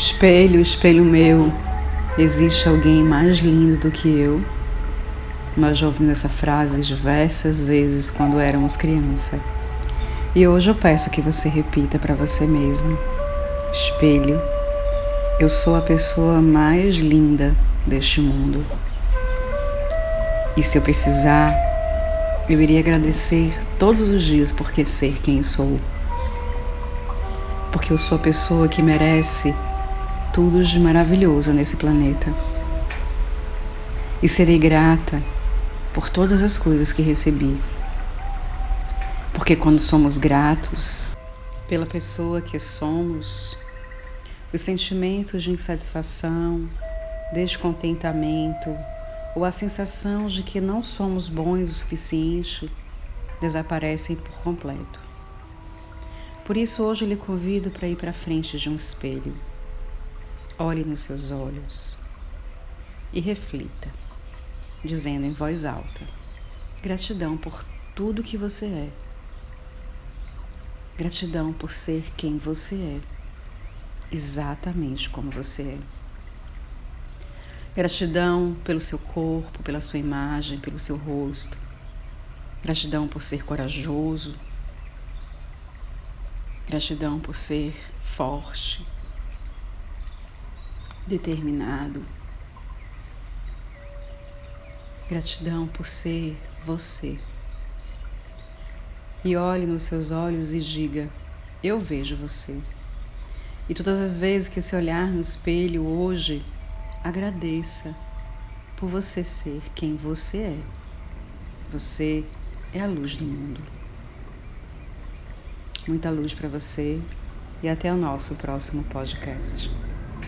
Espelho, espelho meu, existe alguém mais lindo do que eu? Nós já ouvimos essa frase diversas vezes quando éramos criança. E hoje eu peço que você repita para você mesmo: Espelho, eu sou a pessoa mais linda deste mundo. E se eu precisar, eu iria agradecer todos os dias por ser quem sou. Porque eu sou a pessoa que merece tudo de maravilhoso nesse planeta. E serei grata por todas as coisas que recebi. Porque quando somos gratos pela pessoa que somos, os sentimentos de insatisfação, descontentamento ou a sensação de que não somos bons o suficiente desaparecem por completo. Por isso hoje eu lhe convido para ir para frente de um espelho Olhe nos seus olhos e reflita, dizendo em voz alta: Gratidão por tudo que você é. Gratidão por ser quem você é, exatamente como você é. Gratidão pelo seu corpo, pela sua imagem, pelo seu rosto. Gratidão por ser corajoso. Gratidão por ser forte, determinado. Gratidão por ser você. E olhe nos seus olhos e diga: Eu vejo você. E todas as vezes que se olhar no espelho hoje, agradeça por você ser quem você é. Você é a luz do mundo. Muita luz para você e até o nosso próximo podcast.